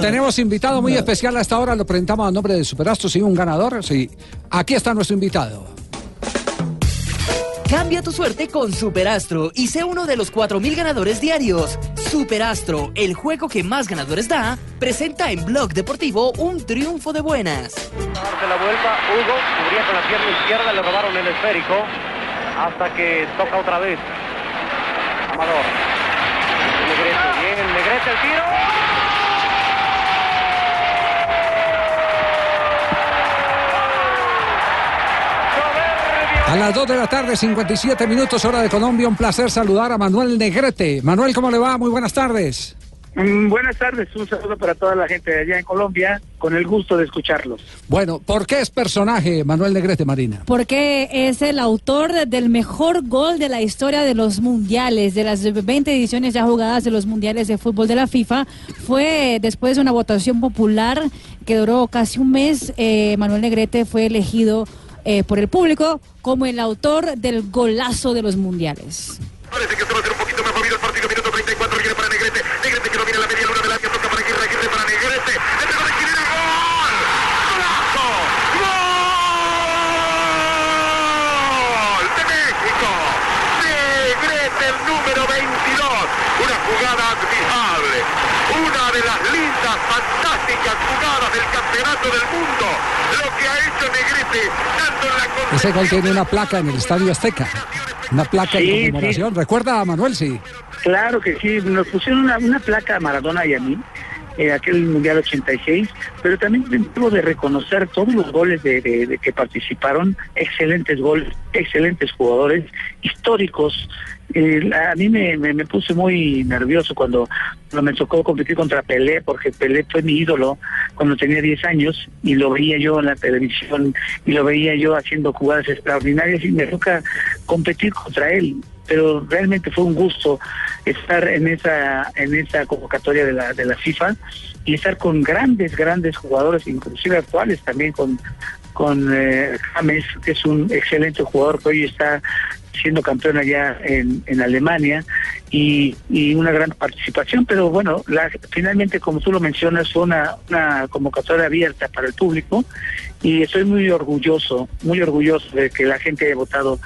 Tenemos invitado muy especial a esta hora, lo presentamos a nombre de Superastro, sí, un ganador, sí. Aquí está nuestro invitado. Cambia tu suerte con Superastro y sé uno de los 4.000 ganadores diarios. Superastro, el juego que más ganadores da, presenta en Blog Deportivo un triunfo de buenas. Darse la vuelta, Hugo cubría con la pierna izquierda, le robaron el esférico hasta que toca otra vez. Amador. Negrete, bien, Negrete el tiro. A las 2 de la tarde, 57 minutos, hora de Colombia. Un placer saludar a Manuel Negrete. Manuel, ¿cómo le va? Muy buenas tardes. Mm, buenas tardes, un saludo para toda la gente de allá en Colombia, con el gusto de escucharlos. Bueno, ¿por qué es personaje Manuel Negrete, Marina? Porque es el autor del mejor gol de la historia de los mundiales, de las 20 ediciones ya jugadas de los mundiales de fútbol de la FIFA. Fue después de una votación popular que duró casi un mes, eh, Manuel Negrete fue elegido eh, por el público como el autor del golazo de los mundiales. Parece que se va a hacer un poquito más movido el partido. Minuto 34, viene para Negrete. Negrete que lo viene a la media luna del área, toca para Aguirre, Aguirre para Negrete. Le pegó de esquina, ¡gol! ¡Golazo! ¡Gol! ¡De México! Negrete, el número 22. Una jugada admirable. Una de las lindas, fantásticas jugadas del campeonato del mundo. Lo que ha hecho Negrete, dando la Ese gol tiene una placa en el Estadio Azteca. Una placa Sí, en conmemoración. ¿Recuerda a Manuel? Sí. Claro que sí, nos pusieron una, una placa a Maradona y a mí, en aquel Mundial 86, pero también debo de reconocer todos los goles de, de- de que participaron, excelentes goles, excelentes jugadores, históricos. Eh, a mí me, me, puse muy nervioso cuando, cuando me tocó competir contra Pelé, porque Pelé fue mi ídolo cuando tenía 10 años y lo veía yo en la televisión y lo veía yo haciendo jugadas extraordinarias y me toca competir contra él. Pero realmente fue un gusto estar en esa en esa convocatoria de la de la FIFA y estar con grandes grandes jugadores inclusive actuales también con con eh, James que es un excelente jugador que hoy está siendo campeón allá en, en Alemania y, y una gran participación pero bueno la, finalmente como tú lo mencionas una, una convocatoria abierta para el público y estoy muy orgulloso muy orgulloso de que la gente haya votado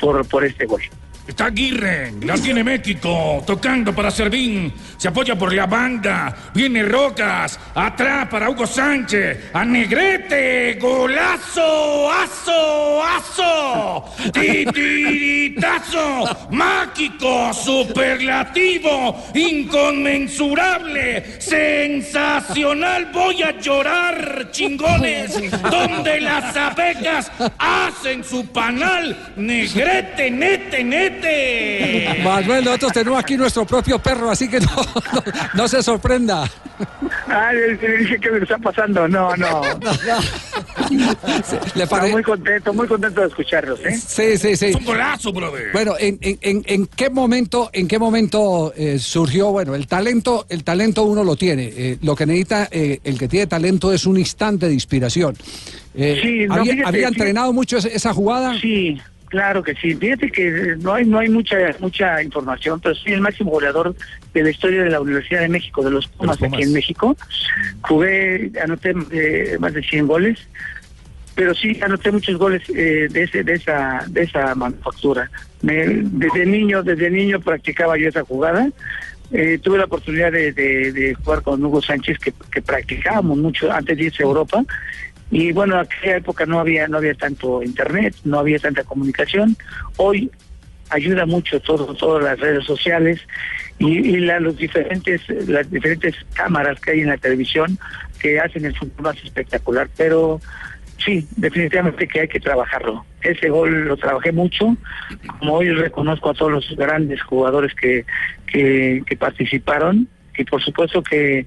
por por este gol Está Aguirre, la tiene México, tocando para Servín, se apoya por la banda, viene Rocas, atrás para Hugo Sánchez, a Negrete, golazo, aso, aso, titiritazo, mágico, superlativo, inconmensurable, sensacional, voy a llorar, chingones, donde las abejas hacen su panal, Negrete, nete, nete. Manuel, nosotros tenemos aquí nuestro propio perro, así que no, no, no se sorprenda. Ah, le le dije que me está pasando. No, no. ¿Le muy contento, muy contento de escucharlos, ¿eh? Sí, sí, sí. Es un golazo, brother. Bueno, ¿en, en, en, en qué momento, en qué momento eh, surgió? Bueno, el talento, el talento uno lo tiene. eh, lo que necesita eh, el que tiene talento es un instante de inspiración. Eh, Sí, no, ¿había, fíjate, había fíjate. entrenado mucho esa jugada? Sí, claro que sí. Fíjate que no hay no hay mucha mucha información, pero soy el máximo goleador de la historia de la Universidad de México, de los Pumas, aquí en México. Jugué, anoté eh, más de 100 goles, pero sí anoté muchos goles eh, de ese de esa de esa manufactura. Me- desde niño desde niño practicaba yo esa jugada. Eh, tuve la oportunidad de, de- de jugar con Hugo Sánchez que, que practicábamos mucho antes de irse a Europa y bueno, en aquella época no había no había tanto internet, no había tanta comunicación. Hoy ayuda mucho todo todas las redes sociales y, y la- los diferentes las diferentes cámaras que hay en la televisión que hacen el fútbol más espectacular, pero sí, definitivamente que hay que trabajarlo. Ese gol lo trabajé mucho, como hoy reconozco a todos los grandes jugadores que, que participaron y por supuesto que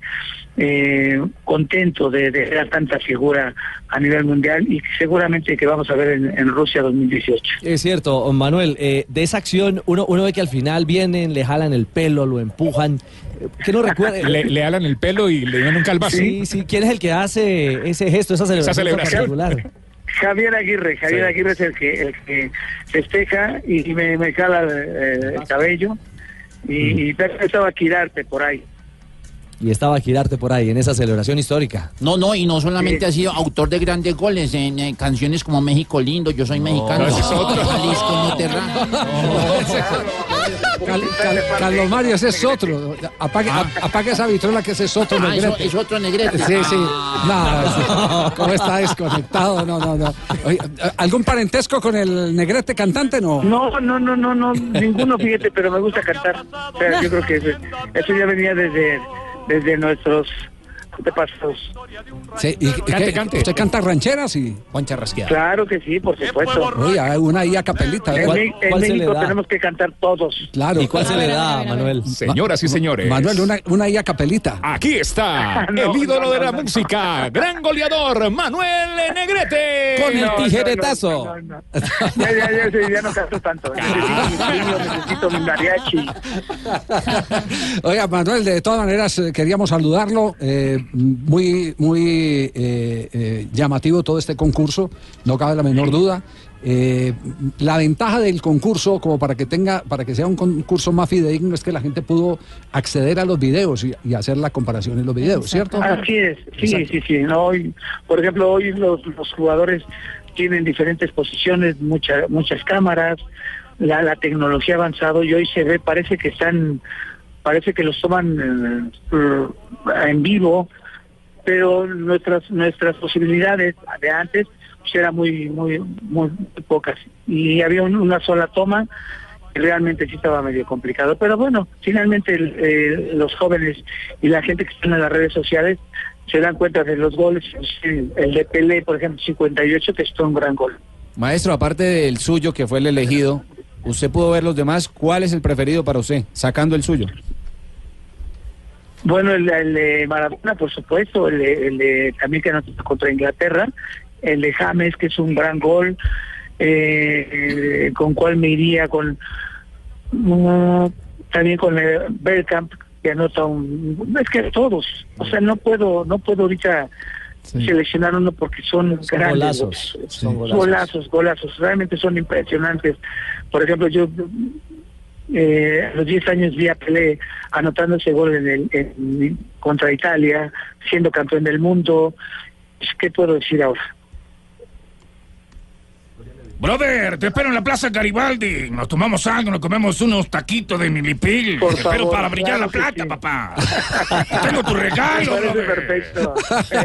eh, contento de, de ver a tanta figura a nivel mundial y que seguramente que vamos a ver en, en Rusia 2018. Es cierto, Manuel, eh, de esa acción uno, uno ve que al final vienen, le jalan el pelo, lo empujan. Eh, ¿Qué no recuerda? Le, le alan el pelo y le dan un calvazo. Sí, sí, ¿quién es el que hace ese gesto, esa celebración, particular? Javier Aguirre, Javier Sí. Aguirre es el que el que festeja y, y me, me jala eh, el cabello y, y estaba a Quirarte por ahí. Y estaba Girarte por ahí en esa celebración histórica. No, no, y no solamente Sí. ha sido autor de grandes goles en, eh, canciones como México lindo, yo soy mexicano, ese es otro. Jalisco no Cal- Cal- Carlos Mario, ese es otro. Apague, ap- apague esa vitrola que ese es otro Ah, eso- negrete. es otro negrete. Sí, sí. Ah. No, ¿cómo está desconectado? No, no, no. Oye, ¿Algún parentesco con el negrete cantante? No. No, no, no, no, no, ninguno, fíjate, pero me gusta cantar. O sea, yo creo que eso, eso ya venía desde, desde nuestros antepasados. Sí, y, y Cante, qué? cante. ¿Usted canta rancheras y Juan Charrasqueada? Claro que sí, por supuesto. Oye, hay una ahí a capelita. En, ¿cuál- Mi- en cuál se le México tenemos que cantar todos. Claro. ¿Y cuál se le da, Manuel? Señoras y señores. Manuel, una, una ahí a capelita. Aquí está No, el ídolo no, de la no. música, gran goleador, Manuel Negrete. Con el No, no, tijeretazo. no, no, no. Ya, ya, ya, ya no canto tanto. Necesito mi trío, necesito mi mariachi. Oiga, Manuel, de todas maneras eh, queríamos saludarlo. eh, muy, muy eh, eh, llamativo todo este concurso, no cabe la menor duda. Eh, la ventaja del concurso, como para que tenga, para que sea un concurso más fidedigno, es que la gente pudo acceder a los videos y, y hacer la comparación en los videos, ¿cierto? Así es, sí, Exacto. sí, sí. No, hoy, por ejemplo, hoy los, los jugadores tienen diferentes posiciones, muchas muchas cámaras, la, la tecnología ha avanzado y hoy se ve, parece que están, parece que los toman eh, en vivo, pero nuestras nuestras posibilidades de antes pues, eran muy, muy, muy pocas y había un- una sola toma y realmente sí estaba medio complicado. Pero bueno, finalmente eh, los jóvenes y la gente que está en las redes sociales se dan cuenta de los goles. El, el de Pelé, por ejemplo, 58, que es un gran gol. Maestro, aparte del suyo, que fue el elegido, usted pudo ver los demás. ¿Cuál es el preferido para usted? Sacando el suyo. Bueno, el, el de Maradona, por supuesto, el, de- el de también que anotó contra Inglaterra, el de James, que es un gran gol, eh, eh, con cuál me iría, con mm, también con el Bergkamp, que anota un... Es que todos, o sea, no puedo, no puedo ahorita seleccionar uno porque son, Son grandes. golazos, son golazos. golazos, golazos, realmente son impresionantes. Por ejemplo, yo eh, a los 10 años vi a Pelé anotando ese gol en el, en- contra Italia, siendo campeón del mundo. ¿Qué puedo decir ahora? Brother, te espero en la Plaza Garibaldi. Nos tomamos algo, nos comemos unos taquitos de milipil. Por te espero para brillar claro la plata, sí. papá. Tengo tu regalo, Me brother. perfecto.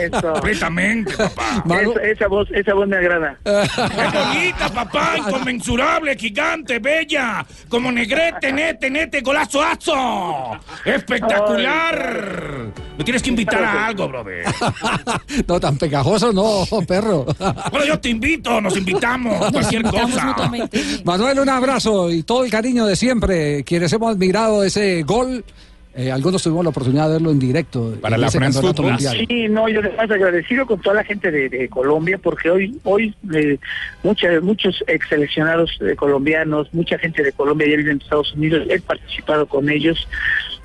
Eso. Completamente, papá. Esa, esa voz, esa voz me agrada. Es bonita, papá, inconmensurable, gigante, bella, como negrete, nete, nete, golazo, azo. Espectacular. Me tienes que invitar a algo, brother. no, tan pegajoso no, perro. Bueno, yo te invito, nos invitamos, cualquier cosa. Manuel, un abrazo y todo el cariño de siempre. Quienes hemos admirado ese gol, eh, algunos tuvimos la oportunidad de verlo en directo. Para en la France Football. mundial. Sí, no, yo además agradecido con toda la gente de, de Colombia, porque hoy, hoy eh, mucha- muchos ex seleccionados eh, colombianos, mucha gente de Colombia ya vive en Estados Unidos, he participado con ellos,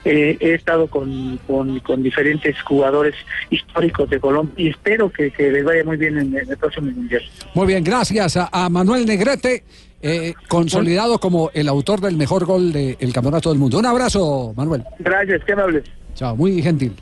eh, he estado con, con, con diferentes jugadores históricos de Colombia y espero que, que les vaya muy bien en, el próximo mundial. Muy bien, gracias a, a Manuel Negrete, eh, consolidado como el autor del mejor gol del Campeonato del Mundo. Un abrazo, Manuel. Gracias, qué amables. Chao, muy gentil.